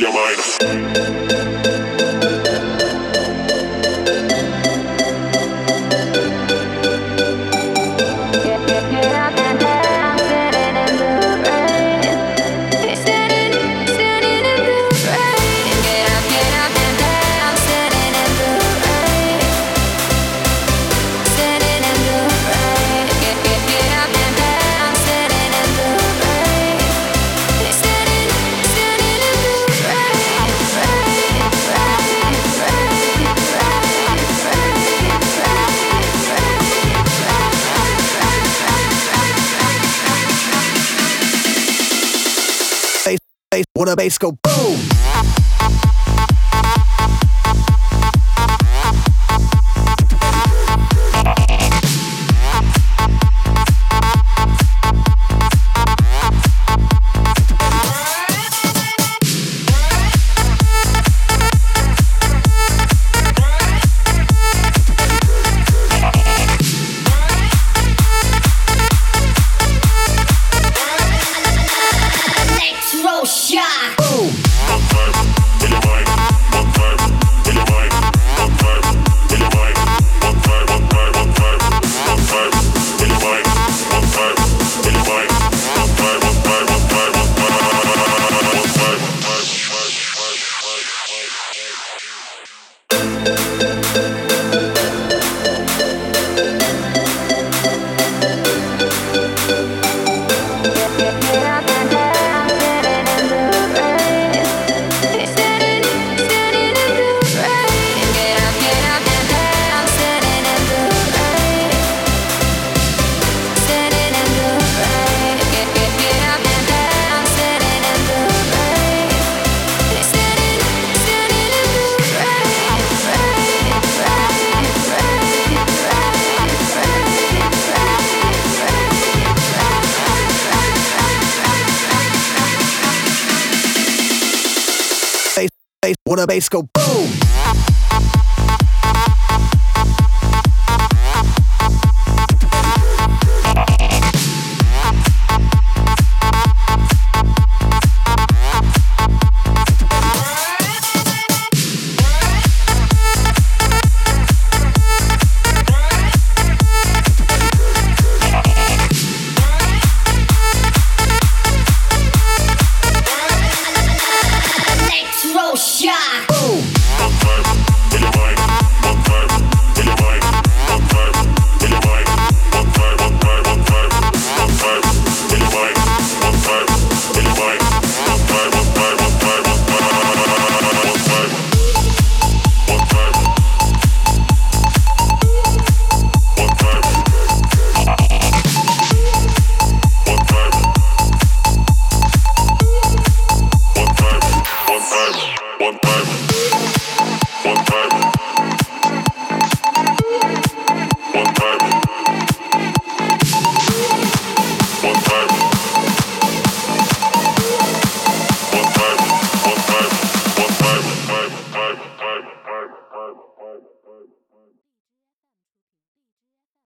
your mind. bass, what a bass go boom. bass, what a bass go boom.